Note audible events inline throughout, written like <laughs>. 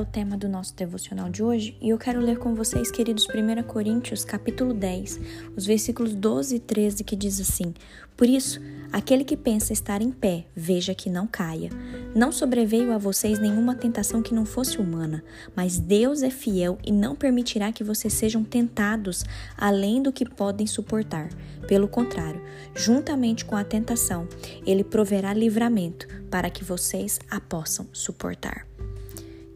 É o tema do nosso devocional de hoje e eu quero ler com vocês, queridos, 1 Coríntios, capítulo 10, os versículos 12 e 13, que diz assim: Por isso, aquele que pensa estar em pé, veja que não caia. Não sobreveio a vocês nenhuma tentação que não fosse humana, mas Deus é fiel e não permitirá que vocês sejam tentados além do que podem suportar. Pelo contrário, juntamente com a tentação, ele proverá livramento para que vocês a possam suportar.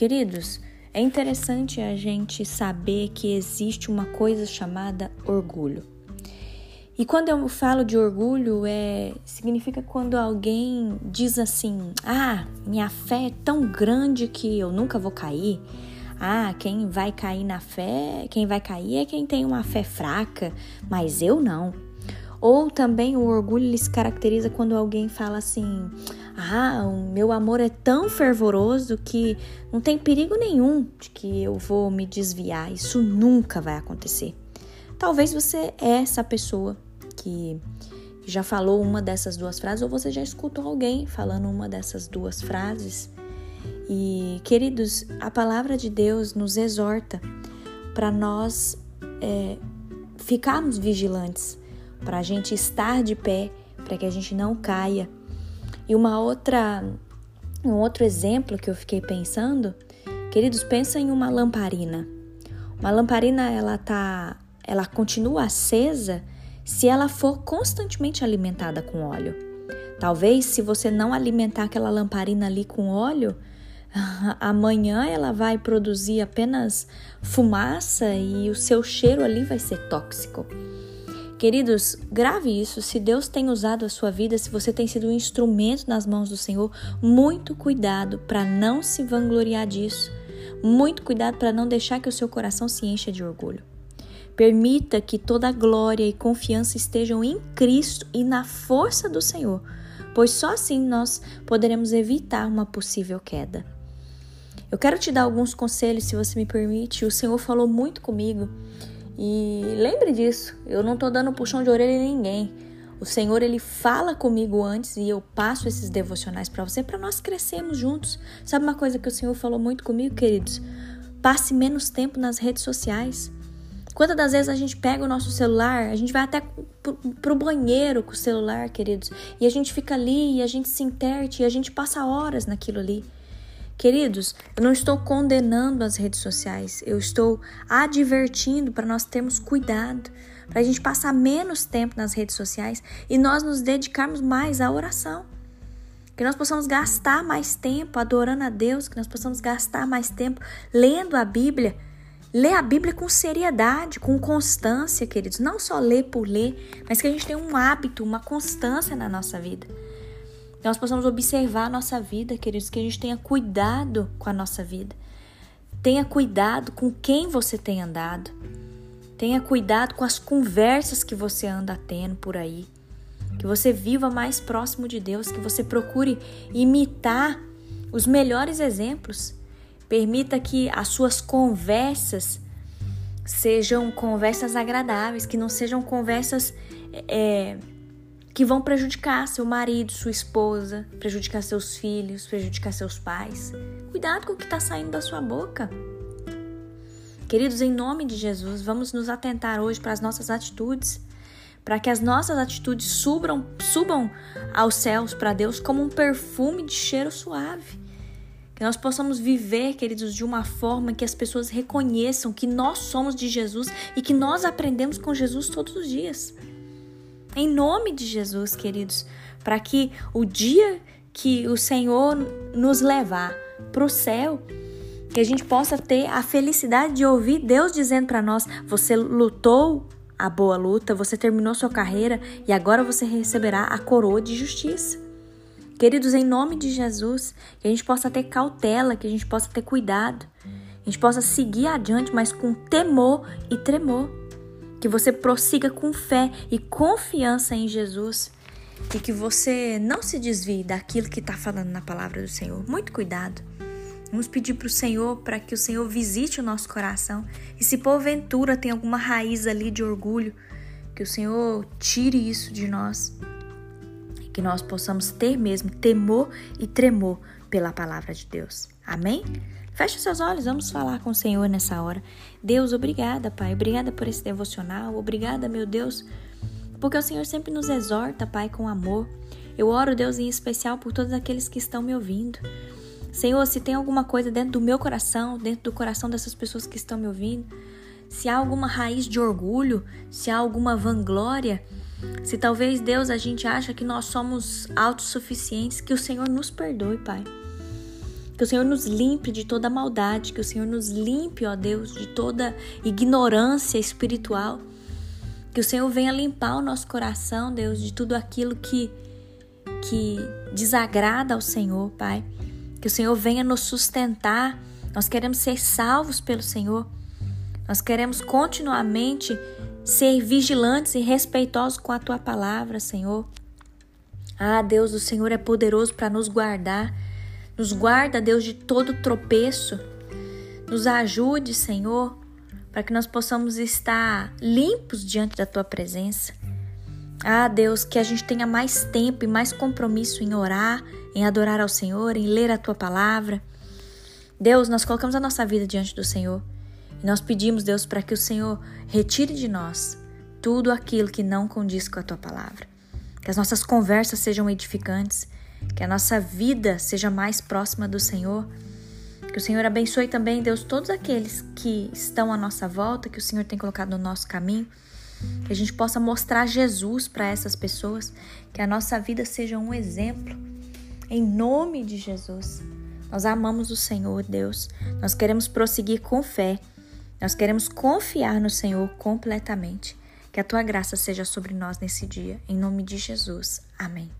Queridos, é interessante a gente saber que existe uma coisa chamada orgulho. E quando eu falo de orgulho, é significa quando alguém diz assim: "Ah, minha fé é tão grande que eu nunca vou cair". Ah, quem vai cair na fé, quem vai cair é quem tem uma fé fraca, mas eu não. Ou também o orgulho ele se caracteriza quando alguém fala assim: ah, o meu amor é tão fervoroso que não tem perigo nenhum de que eu vou me desviar. Isso nunca vai acontecer. Talvez você é essa pessoa que já falou uma dessas duas frases, ou você já escutou alguém falando uma dessas duas frases. E, queridos, a palavra de Deus nos exorta para nós é, ficarmos vigilantes, para a gente estar de pé, para que a gente não caia e uma outra, um outro exemplo que eu fiquei pensando, queridos, pensa em uma lamparina. Uma lamparina ela tá, ela continua acesa se ela for constantemente alimentada com óleo. Talvez se você não alimentar aquela lamparina ali com óleo, <laughs> amanhã ela vai produzir apenas fumaça e o seu cheiro ali vai ser tóxico. Queridos, grave isso. Se Deus tem usado a sua vida, se você tem sido um instrumento nas mãos do Senhor, muito cuidado para não se vangloriar disso. Muito cuidado para não deixar que o seu coração se encha de orgulho. Permita que toda a glória e confiança estejam em Cristo e na força do Senhor, pois só assim nós poderemos evitar uma possível queda. Eu quero te dar alguns conselhos, se você me permite. O Senhor falou muito comigo e lembre disso, eu não estou dando puxão de orelha em ninguém. O Senhor ele fala comigo antes e eu passo esses devocionais para você para nós crescermos juntos. Sabe uma coisa que o Senhor falou muito comigo, queridos? Passe menos tempo nas redes sociais. Quantas das vezes a gente pega o nosso celular, a gente vai até pro banheiro com o celular, queridos, e a gente fica ali, e a gente se interte, e a gente passa horas naquilo ali. Queridos, eu não estou condenando as redes sociais, eu estou advertindo para nós termos cuidado, para a gente passar menos tempo nas redes sociais e nós nos dedicarmos mais à oração. Que nós possamos gastar mais tempo adorando a Deus, que nós possamos gastar mais tempo lendo a Bíblia. Ler a Bíblia com seriedade, com constância, queridos. Não só ler por ler, mas que a gente tenha um hábito, uma constância na nossa vida nós possamos observar a nossa vida, queridos, que a gente tenha cuidado com a nossa vida. Tenha cuidado com quem você tem andado. Tenha cuidado com as conversas que você anda tendo por aí. Que você viva mais próximo de Deus, que você procure imitar os melhores exemplos. Permita que as suas conversas sejam conversas agradáveis, que não sejam conversas é, que vão prejudicar seu marido, sua esposa, prejudicar seus filhos, prejudicar seus pais. Cuidado com o que está saindo da sua boca. Queridos, em nome de Jesus, vamos nos atentar hoje para as nossas atitudes, para que as nossas atitudes subam, subam aos céus para Deus como um perfume de cheiro suave. Que nós possamos viver, queridos, de uma forma que as pessoas reconheçam que nós somos de Jesus e que nós aprendemos com Jesus todos os dias. Em nome de Jesus, queridos, para que o dia que o Senhor nos levar para o céu, que a gente possa ter a felicidade de ouvir Deus dizendo para nós: você lutou a boa luta, você terminou sua carreira e agora você receberá a coroa de justiça. Queridos, em nome de Jesus, que a gente possa ter cautela, que a gente possa ter cuidado, a gente possa seguir adiante, mas com temor e tremor que você prossiga com fé e confiança em Jesus e que você não se desvie daquilo que está falando na palavra do Senhor. Muito cuidado. Vamos pedir para o Senhor para que o Senhor visite o nosso coração e se porventura tem alguma raiz ali de orgulho, que o Senhor tire isso de nós e que nós possamos ter mesmo temor e tremor pela palavra de Deus. Amém? Feche seus olhos, vamos falar com o Senhor nessa hora. Deus, obrigada, Pai. Obrigada por esse devocional. Obrigada, meu Deus, porque o Senhor sempre nos exorta, Pai, com amor. Eu oro, Deus, em especial por todos aqueles que estão me ouvindo. Senhor, se tem alguma coisa dentro do meu coração, dentro do coração dessas pessoas que estão me ouvindo, se há alguma raiz de orgulho, se há alguma vanglória, se talvez Deus a gente acha que nós somos autossuficientes, que o Senhor nos perdoe, Pai. Que o Senhor nos limpe de toda maldade, que o Senhor nos limpe, ó Deus, de toda ignorância espiritual. Que o Senhor venha limpar o nosso coração, Deus, de tudo aquilo que que desagrada ao Senhor, Pai. Que o Senhor venha nos sustentar. Nós queremos ser salvos pelo Senhor. Nós queremos continuamente ser vigilantes e respeitosos com a tua palavra, Senhor. Ah, Deus, o Senhor é poderoso para nos guardar. Nos guarda, Deus, de todo tropeço. Nos ajude, Senhor, para que nós possamos estar limpos diante da tua presença. Ah, Deus, que a gente tenha mais tempo e mais compromisso em orar, em adorar ao Senhor, em ler a tua palavra. Deus, nós colocamos a nossa vida diante do Senhor e nós pedimos, Deus, para que o Senhor retire de nós tudo aquilo que não condiz com a tua palavra. Que as nossas conversas sejam edificantes, que a nossa vida seja mais próxima do Senhor. Que o Senhor abençoe também, Deus, todos aqueles que estão à nossa volta, que o Senhor tem colocado no nosso caminho. Que a gente possa mostrar Jesus para essas pessoas, que a nossa vida seja um exemplo. Em nome de Jesus. Nós amamos o Senhor, Deus. Nós queremos prosseguir com fé. Nós queremos confiar no Senhor completamente. Que a tua graça seja sobre nós nesse dia. Em nome de Jesus. Amém.